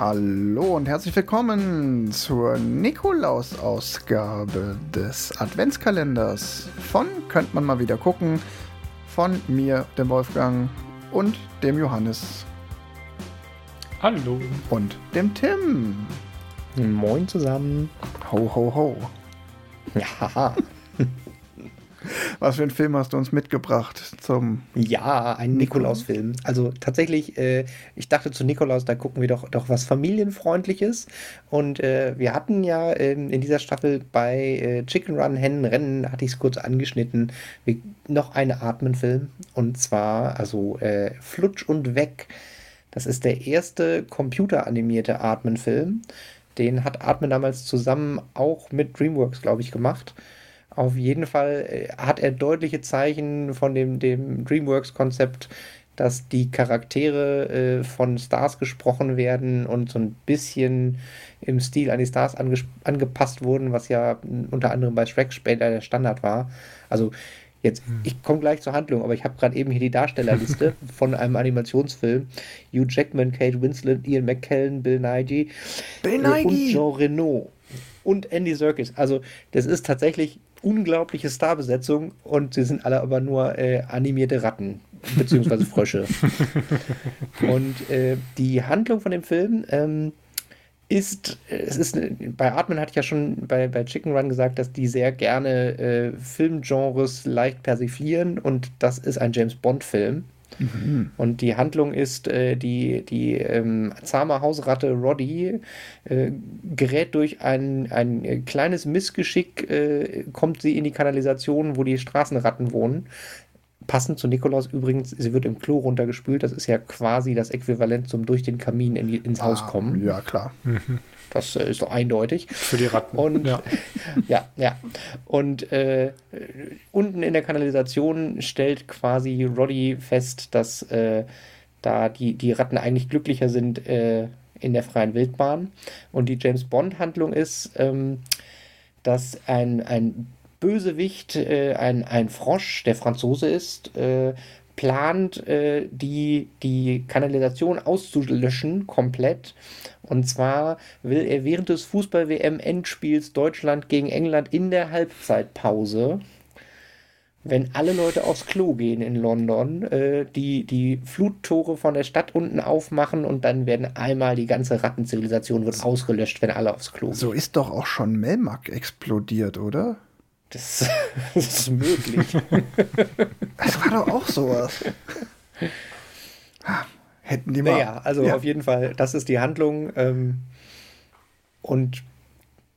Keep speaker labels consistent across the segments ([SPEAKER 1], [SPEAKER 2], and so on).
[SPEAKER 1] Hallo und herzlich willkommen zur Nikolaus-Ausgabe des Adventskalenders von Könnt man mal wieder gucken von mir, dem Wolfgang und dem Johannes.
[SPEAKER 2] Hallo.
[SPEAKER 1] Und dem Tim.
[SPEAKER 3] Moin zusammen.
[SPEAKER 1] Ho, ho, ho.
[SPEAKER 3] Ja.
[SPEAKER 1] Was für einen Film hast du uns mitgebracht zum.
[SPEAKER 3] Ja, ein Nikolaus-Film. Also tatsächlich, äh, ich dachte zu Nikolaus, da gucken wir doch, doch was Familienfreundliches. Und äh, wir hatten ja äh, in dieser Staffel bei äh, Chicken Run, Hennen, Rennen, hatte ich es kurz angeschnitten, noch eine Atmen-Film. Und zwar, also äh, Flutsch und Weg. Das ist der erste computeranimierte Atmen-Film. Den hat Atmen damals zusammen auch mit DreamWorks, glaube ich, gemacht. Auf jeden Fall äh, hat er deutliche Zeichen von dem, dem DreamWorks-Konzept, dass die Charaktere äh, von Stars gesprochen werden und so ein bisschen im Stil an die Stars angepasst wurden, was ja unter anderem bei Shrek später der Standard war. Also jetzt, hm. ich komme gleich zur Handlung, aber ich habe gerade eben hier die Darstellerliste von einem Animationsfilm. Hugh Jackman, Kate Winslet, Ian McKellen, Bill Nighy
[SPEAKER 1] Bill Nighy.
[SPEAKER 3] und Jean Reno und Andy Serkis. Also das ist tatsächlich unglaubliche Starbesetzung und sie sind alle aber nur äh, animierte Ratten beziehungsweise Frösche. und äh, die Handlung von dem Film ähm, ist, es ist, bei Atmen hatte ich ja schon bei, bei Chicken Run gesagt, dass die sehr gerne äh, Filmgenres leicht persiflieren und das ist ein James Bond-Film. Mhm. Und die Handlung ist, äh, die, die ähm, zahme Hausratte Roddy äh, gerät durch ein, ein kleines Missgeschick, äh, kommt sie in die Kanalisation, wo die Straßenratten wohnen. Passend zu Nikolaus übrigens, sie wird im Klo runtergespült. Das ist ja quasi das Äquivalent zum durch den Kamin in ins ah, Haus kommen.
[SPEAKER 1] Ja, klar. Mhm.
[SPEAKER 3] Das äh, ist doch eindeutig.
[SPEAKER 2] Für die Ratten.
[SPEAKER 3] Und, ja. ja, ja. Und äh, unten in der Kanalisation stellt quasi Roddy fest, dass äh, da die, die Ratten eigentlich glücklicher sind äh, in der freien Wildbahn. Und die James Bond-Handlung ist, ähm, dass ein, ein Bösewicht, äh, ein, ein Frosch, der Franzose ist, äh, plant, äh, die, die Kanalisation auszulöschen komplett. Und zwar will er während des Fußball-WM-Endspiels Deutschland gegen England in der Halbzeitpause, wenn alle Leute aufs Klo gehen in London, äh, die, die Fluttore von der Stadt unten aufmachen und dann werden einmal die ganze Rattenzivilisation wird ausgelöscht, wenn alle aufs Klo gehen.
[SPEAKER 1] So ist doch auch schon Melmark explodiert, oder?
[SPEAKER 3] Das, das ist möglich.
[SPEAKER 1] das war doch auch sowas. Hätten die
[SPEAKER 3] mal. Naja, also ja. auf jeden Fall, das ist die Handlung. Ähm, und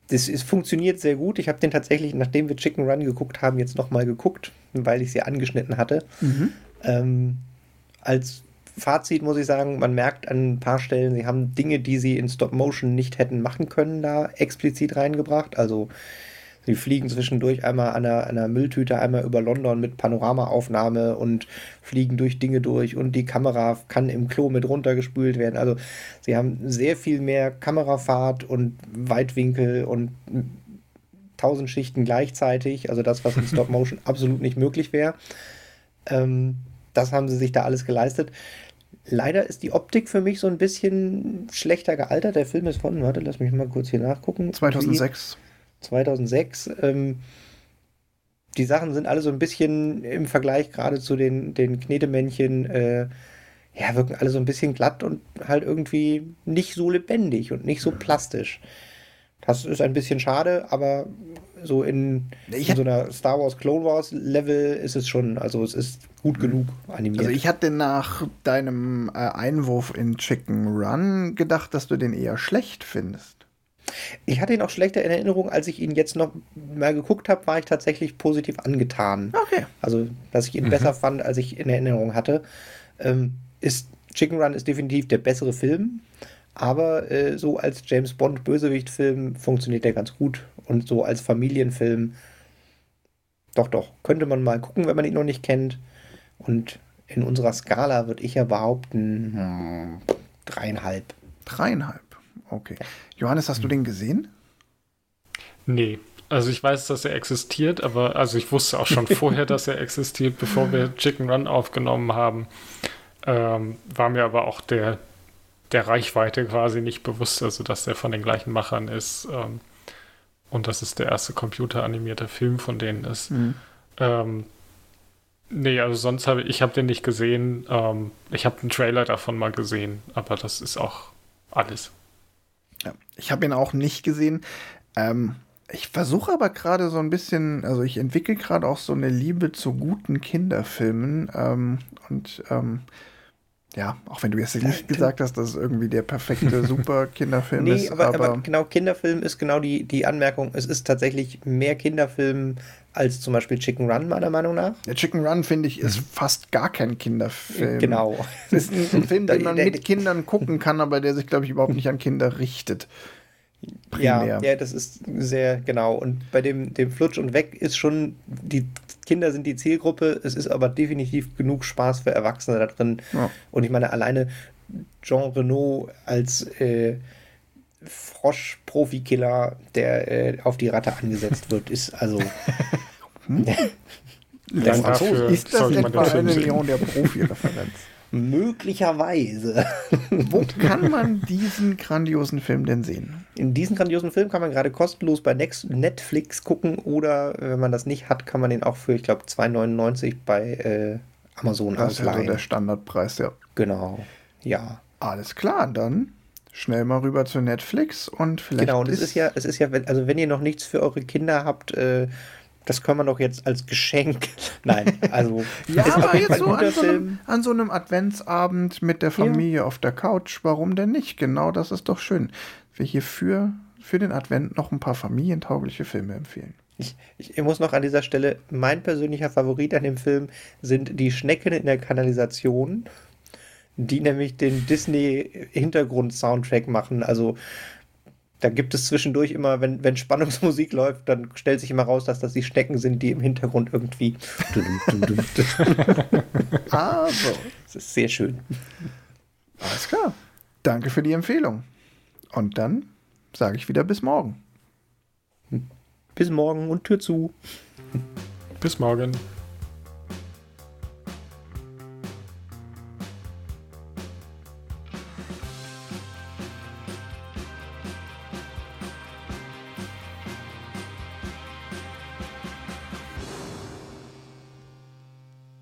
[SPEAKER 3] das ist, funktioniert sehr gut. Ich habe den tatsächlich, nachdem wir Chicken Run geguckt haben, jetzt nochmal geguckt, weil ich sie angeschnitten hatte. Mhm. Ähm, als Fazit muss ich sagen, man merkt an ein paar Stellen, sie haben Dinge, die sie in Stop Motion nicht hätten machen können, da explizit reingebracht. Also Sie fliegen zwischendurch einmal an einer, einer Mülltüte, einmal über London mit Panoramaaufnahme und fliegen durch Dinge durch und die Kamera kann im Klo mit runtergespült werden. Also sie haben sehr viel mehr Kamerafahrt und Weitwinkel und tausend Schichten gleichzeitig. Also das, was in Stop Motion absolut nicht möglich wäre. Ähm, das haben sie sich da alles geleistet. Leider ist die Optik für mich so ein bisschen schlechter gealtert. Der Film ist von, warte, lass mich mal kurz hier nachgucken.
[SPEAKER 1] 2006.
[SPEAKER 3] 2006. Ähm, die Sachen sind alle so ein bisschen im Vergleich gerade zu den, den Knetemännchen, äh, ja, wirken alle so ein bisschen glatt und halt irgendwie nicht so lebendig und nicht so plastisch. Das ist ein bisschen schade, aber so in, in, so einer Star Wars Clone Wars Level ist es schon, also es ist gut genug animiert.
[SPEAKER 1] Also ich hatte nach deinem äh, Einwurf in Chicken Run gedacht, dass du den eher schlecht findest.
[SPEAKER 3] Ich hatte ihn auch schlechter in Erinnerung, als ich ihn jetzt noch mal geguckt habe, war ich tatsächlich positiv angetan.
[SPEAKER 1] Okay.
[SPEAKER 3] Also, dass ich ihn mhm. besser fand, als ich in Erinnerung hatte. Ähm, ist Chicken Run ist definitiv der bessere Film, aber äh, so als James Bond Bösewicht-Film funktioniert der ganz gut und so als Familienfilm doch, doch, könnte man mal gucken, wenn man ihn noch nicht kennt. Und in unserer Skala würde ich ja behaupten, hm, dreieinhalb.
[SPEAKER 1] Dreieinhalb. Okay. Johannes, hast du den gesehen?
[SPEAKER 2] Nee. Also ich weiß, dass er existiert, aber also ich wusste auch schon vorher, dass er existiert, bevor wir Chicken Run aufgenommen haben. Ähm, war mir aber auch der der Reichweite quasi nicht bewusst, also dass der von den gleichen Machern ist ähm, und dass es der erste computeranimierte Film von denen ist. Mhm. Ähm, nee, also sonst habe ich, ich habe den nicht gesehen. Ähm, ich habe einen Trailer davon mal gesehen, aber das ist auch alles.
[SPEAKER 1] Ja, ich habe ihn auch nicht gesehen. Ähm, ich versuche aber gerade so ein bisschen, also ich entwickle gerade auch so eine Liebe zu guten Kinderfilmen ähm, und ähm, ja, auch wenn du jetzt nicht gesagt hast, dass es irgendwie der perfekte Super-Kinderfilm nee, ist.
[SPEAKER 3] Aber, aber, aber, genau, Kinderfilm ist genau die, die Anmerkung. Es ist tatsächlich mehr Kinderfilm als zum Beispiel Chicken Run, meiner Meinung nach.
[SPEAKER 1] Der Chicken Run, finde ich, ist mhm. fast gar kein Kinderfilm.
[SPEAKER 3] Genau.
[SPEAKER 1] Es ist ein Film, den man mit Kindern gucken kann, aber der sich, glaube ich, überhaupt nicht an Kinder richtet.
[SPEAKER 3] Primär. Ja, ja, das ist sehr genau. Und bei dem, dem Flutsch und Weg ist schon, die Kinder sind die Zielgruppe, es ist aber definitiv genug Spaß für Erwachsene da drin. Ja. Und ich meine, alleine Jean Renault als äh, Frosch-Profikiller, der äh, auf die Ratte angesetzt wird, ist also. hm?
[SPEAKER 1] der Franzose. Ist das etwa eine Leon der Profi-Referenz?
[SPEAKER 3] Möglicherweise.
[SPEAKER 1] Wo kann man diesen grandiosen Film denn sehen?
[SPEAKER 3] In diesen grandiosen Film kann man gerade kostenlos bei Netflix gucken oder wenn man das nicht hat, kann man den auch für, ich glaube, 2,99 bei äh, Amazon
[SPEAKER 1] das ausleihen. Das ist also der Standardpreis, ja.
[SPEAKER 3] Genau, ja.
[SPEAKER 1] Alles klar, dann schnell mal rüber zu Netflix und vielleicht.
[SPEAKER 3] Genau, und es ist ja, es ist ja, also wenn ihr noch nichts für eure Kinder habt, äh, das können wir doch jetzt als Geschenk. Nein, also.
[SPEAKER 1] ja, aber jetzt so an so, einem, an so, einem, Adventsabend mit der Familie ja. auf der Couch, warum denn nicht? Genau, das ist doch schön. Wir hier für, für den Advent noch ein paar familientaugliche Filme empfehlen.
[SPEAKER 3] Ich, ich, muss noch an dieser Stelle, mein persönlicher Favorit an dem Film sind die Schnecken in der Kanalisation, die nämlich den Disney-Hintergrund-Soundtrack machen. Also da gibt es zwischendurch immer, wenn, wenn Spannungsmusik läuft, dann stellt sich immer raus, dass das die Stecken sind, die im Hintergrund irgendwie. also. Das ist sehr schön.
[SPEAKER 1] Alles klar. Danke für die Empfehlung. Und dann sage ich wieder bis morgen.
[SPEAKER 3] Bis morgen und Tür zu.
[SPEAKER 2] Bis morgen.